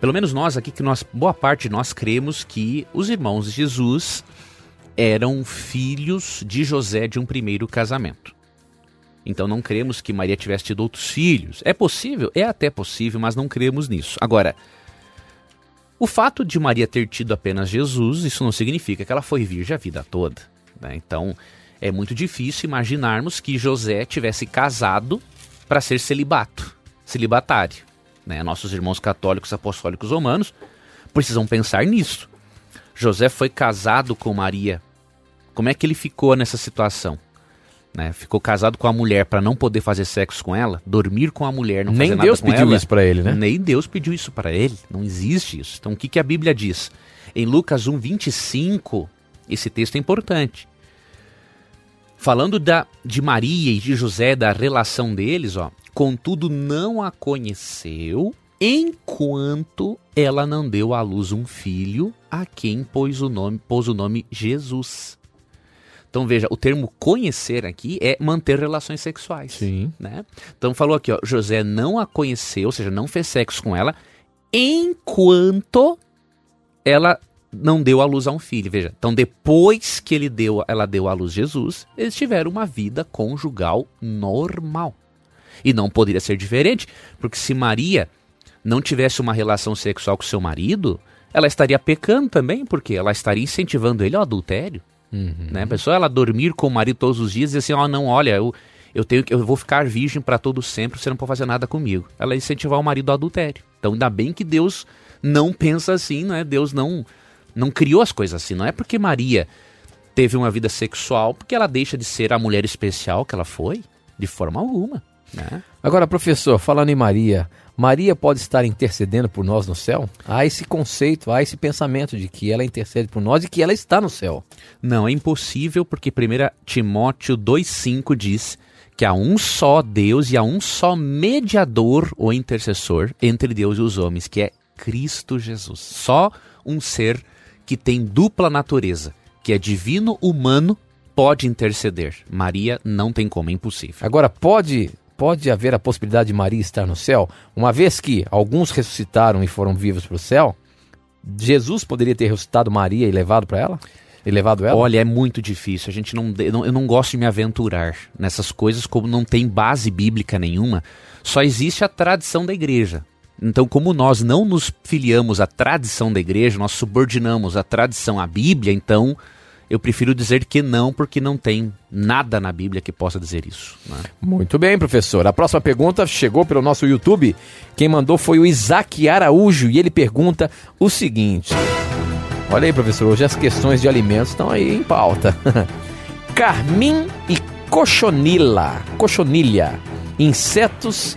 pelo menos nós aqui, que nós, boa parte de nós cremos que os irmãos de Jesus eram filhos de José de um primeiro casamento. Então não cremos que Maria tivesse tido outros filhos. É possível? É até possível, mas não cremos nisso. Agora, o fato de Maria ter tido apenas Jesus, isso não significa que ela foi virgem a vida toda. Né? Então, é muito difícil imaginarmos que José tivesse casado para ser celibato, celibatário. Né? Nossos irmãos católicos apostólicos romanos precisam pensar nisso. José foi casado com Maria. Como é que ele ficou nessa situação? né? Ficou casado com a mulher para não poder fazer sexo com ela, dormir com a mulher, não Nem fazer Deus nada com pediu ela. isso pra ele, né? Nem Deus pediu isso para ele. Não existe isso. Então o que, que a Bíblia diz? Em Lucas 1, 25, esse texto é importante. Falando da, de Maria e de José, da relação deles, ó. Contudo, não a conheceu enquanto ela não deu à luz um filho a quem pôs o nome, pôs o nome Jesus. Então veja, o termo conhecer aqui é manter relações sexuais. Sim. Né? Então falou aqui, ó, José não a conheceu, ou seja, não fez sexo com ela, enquanto ela não deu à luz a um filho. Veja, então depois que ele deu, ela deu à luz Jesus, eles tiveram uma vida conjugal normal. E não poderia ser diferente, porque se Maria não tivesse uma relação sexual com seu marido, ela estaria pecando também, porque ela estaria incentivando ele ao adultério. Né? A pessoa ela dormir com o marido todos os dias e dizer assim, ó, não, olha, eu, eu tenho que eu vou ficar virgem para todo sempre, você não pode fazer nada comigo. Ela incentivar o marido ao adultério. Então ainda bem que Deus não pensa assim, né? Deus não não criou as coisas assim. Não é porque Maria teve uma vida sexual porque ela deixa de ser a mulher especial que ela foi, de forma alguma. Né? Agora, professor, falando em Maria, Maria pode estar intercedendo por nós no céu? Há esse conceito, há esse pensamento de que ela intercede por nós e que ela está no céu. Não, é impossível porque 1 Timóteo 2,5 diz que há um só Deus e há um só mediador ou intercessor entre Deus e os homens, que é Cristo Jesus. Só um ser que tem dupla natureza, que é divino humano, pode interceder. Maria não tem como, é impossível. Agora, pode, pode haver a possibilidade de Maria estar no céu? Uma vez que alguns ressuscitaram e foram vivos para o céu, Jesus poderia ter ressuscitado Maria e levado para ela? E levado ela? Olha, é muito difícil. A gente não, eu não, gosto de me aventurar nessas coisas, como não tem base bíblica nenhuma. Só existe a tradição da igreja. Então, como nós não nos filiamos à tradição da igreja, nós subordinamos a tradição à Bíblia, então eu prefiro dizer que não, porque não tem nada na Bíblia que possa dizer isso. né? Muito bem, professor. A próxima pergunta chegou pelo nosso YouTube. Quem mandou foi o Isaac Araújo e ele pergunta o seguinte: Olha aí, professor, hoje as questões de alimentos estão aí em pauta. Carmim e cochonila, cochonilha, insetos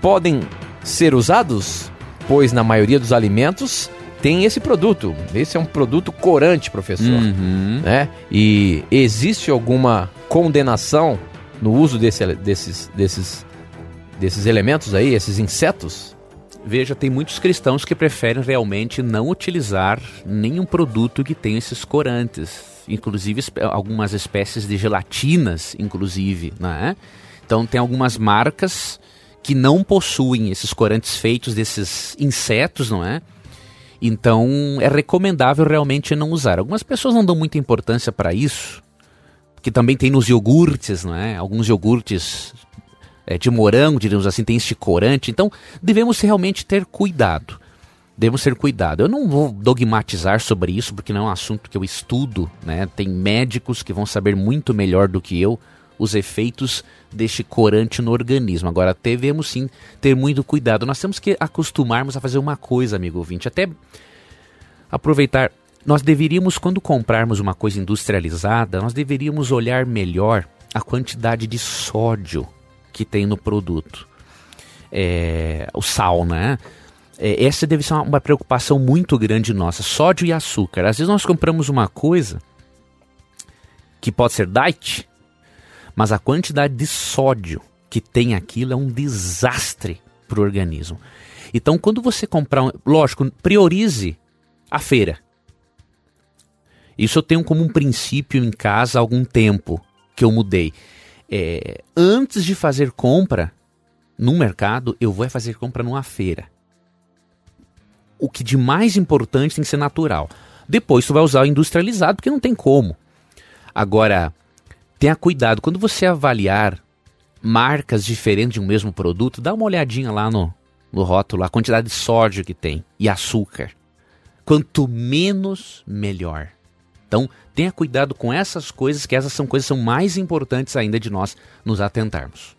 podem ser usados? Pois na maioria dos alimentos tem esse produto. Esse é um produto corante, professor. Uhum. né? E existe alguma condenação no uso desse, desses, desses, desses elementos aí, esses insetos? Veja, tem muitos cristãos que preferem realmente não utilizar nenhum produto que tenha esses corantes, inclusive algumas espécies de gelatinas, inclusive, né? Então tem algumas marcas que não possuem esses corantes feitos desses insetos, não é? Então é recomendável realmente não usar. Algumas pessoas não dão muita importância para isso, que também tem nos iogurtes, não é? Alguns iogurtes é, de morango, digamos assim, tem este corante. Então, devemos realmente ter cuidado. Devemos ter cuidado. Eu não vou dogmatizar sobre isso, porque não é um assunto que eu estudo, né? Tem médicos que vão saber muito melhor do que eu os efeitos deste corante no organismo. Agora, devemos sim ter muito cuidado. Nós temos que acostumarmos a fazer uma coisa, amigo ouvinte, até aproveitar. Nós deveríamos, quando comprarmos uma coisa industrializada, nós deveríamos olhar melhor a quantidade de sódio que tem no produto. É, o sal, né? É, essa deve ser uma, uma preocupação muito grande nossa. Sódio e açúcar. Às vezes nós compramos uma coisa que pode ser diet, mas a quantidade de sódio que tem aquilo é um desastre para o organismo. Então, quando você comprar, um, lógico, priorize a feira. Isso eu tenho como um princípio em casa há algum tempo que eu mudei. É, antes de fazer compra no mercado, eu vou é fazer compra numa feira. O que de mais importante tem que ser natural. Depois tu vai usar o industrializado, porque não tem como. Agora, tenha cuidado. Quando você avaliar marcas diferentes de um mesmo produto, dá uma olhadinha lá no, no rótulo, a quantidade de sódio que tem e açúcar. Quanto menos, melhor. Então, tenha cuidado com essas coisas, que essas são coisas são mais importantes ainda de nós nos atentarmos.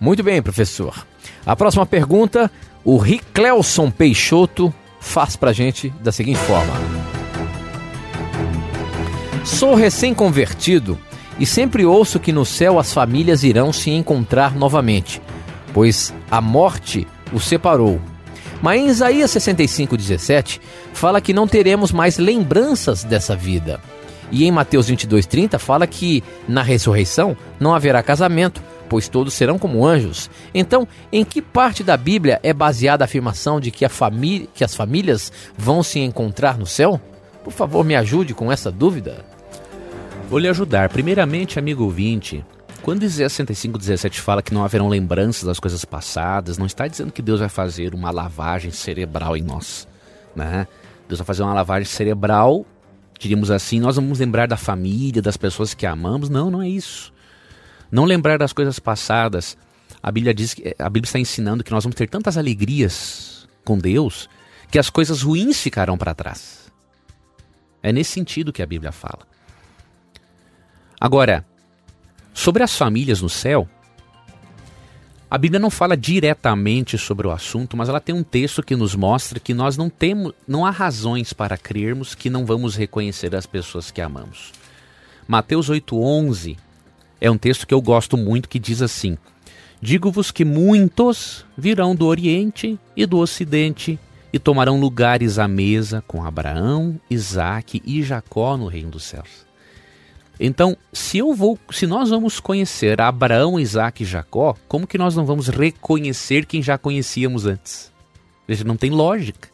Muito bem, professor. A próxima pergunta, o Riclelson Peixoto faz pra gente da seguinte forma: Sou recém-convertido e sempre ouço que no céu as famílias irão se encontrar novamente, pois a morte os separou. Mas em Isaías 65:17 fala que não teremos mais lembranças dessa vida. E em Mateus 22:30 fala que na ressurreição não haverá casamento, pois todos serão como anjos. Então, em que parte da Bíblia é baseada a afirmação de que, a que as famílias vão se encontrar no céu? Por favor, me ajude com essa dúvida. Vou lhe ajudar. Primeiramente, amigo ouvinte, quando Isaías 65, 17 fala que não haverão lembranças das coisas passadas, não está dizendo que Deus vai fazer uma lavagem cerebral em nós. Né? Deus vai fazer uma lavagem cerebral, diríamos assim, nós vamos lembrar da família, das pessoas que amamos. Não, não é isso. Não lembrar das coisas passadas. A Bíblia diz que a Bíblia está ensinando que nós vamos ter tantas alegrias com Deus que as coisas ruins ficarão para trás. É nesse sentido que a Bíblia fala. Agora, sobre as famílias no céu, a Bíblia não fala diretamente sobre o assunto, mas ela tem um texto que nos mostra que nós não temos, não há razões para crermos que não vamos reconhecer as pessoas que amamos. Mateus 8:11 é um texto que eu gosto muito que diz assim: Digo-vos que muitos virão do Oriente e do Ocidente e tomarão lugares à mesa com Abraão, Isaque e Jacó no reino dos céus. Então, se eu vou, se nós vamos conhecer Abraão, Isaac e Jacó, como que nós não vamos reconhecer quem já conhecíamos antes? Veja, não tem lógica.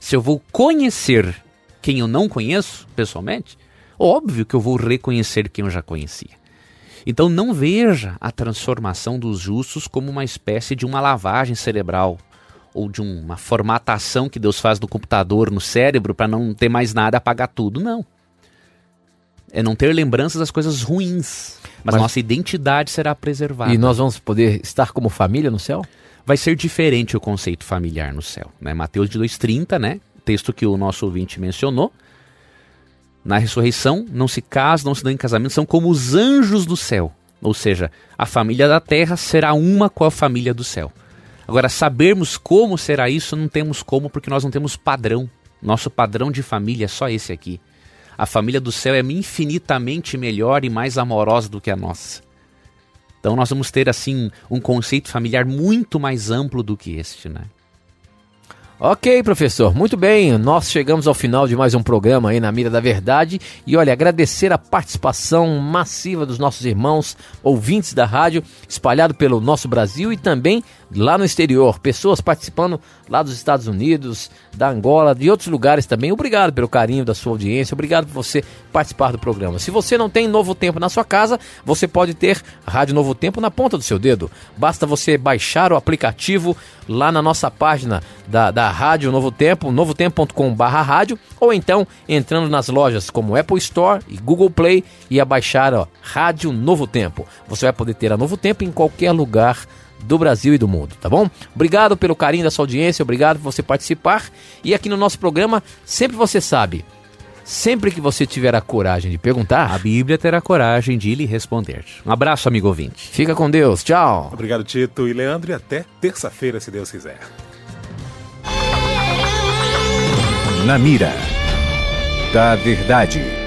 Se eu vou conhecer quem eu não conheço pessoalmente, óbvio que eu vou reconhecer quem eu já conhecia. Então não veja a transformação dos justos como uma espécie de uma lavagem cerebral ou de uma formatação que Deus faz no computador, no cérebro, para não ter mais nada, apagar tudo. Não. É não ter lembranças das coisas ruins. Mas, mas nossa identidade será preservada. E nós vamos poder estar como família no céu? Vai ser diferente o conceito familiar no céu. Né? Mateus de 2,30, né? texto que o nosso ouvinte mencionou. Na ressurreição, não se casam, não se dão em casamento, são como os anjos do céu. Ou seja, a família da terra será uma com a família do céu. Agora, sabermos como será isso, não temos como, porque nós não temos padrão. Nosso padrão de família é só esse aqui. A família do céu é infinitamente melhor e mais amorosa do que a nossa. Então nós vamos ter assim um conceito familiar muito mais amplo do que este, né? Ok, professor, muito bem. Nós chegamos ao final de mais um programa aí na Mira da Verdade. E olha, agradecer a participação massiva dos nossos irmãos ouvintes da rádio, espalhado pelo nosso Brasil e também lá no exterior. Pessoas participando lá dos Estados Unidos, da Angola, de outros lugares também. Obrigado pelo carinho da sua audiência, obrigado por você participar do programa. Se você não tem Novo Tempo na sua casa, você pode ter Rádio Novo Tempo na ponta do seu dedo. Basta você baixar o aplicativo lá na nossa página da, da Rádio Novo Tempo, novotempo.com.br rádio, ou então entrando nas lojas como Apple Store e Google Play e a baixar ó, Rádio Novo Tempo. Você vai poder ter a Novo Tempo em qualquer lugar do Brasil e do mundo, tá bom? Obrigado pelo carinho da sua audiência, obrigado por você participar. E aqui no nosso programa, sempre você sabe, sempre que você tiver a coragem de perguntar, a Bíblia terá coragem de lhe responder. Um abraço, amigo ouvinte. Fica com Deus, tchau. Obrigado, Tito e Leandro, e até terça-feira, se Deus quiser. Na mira da verdade.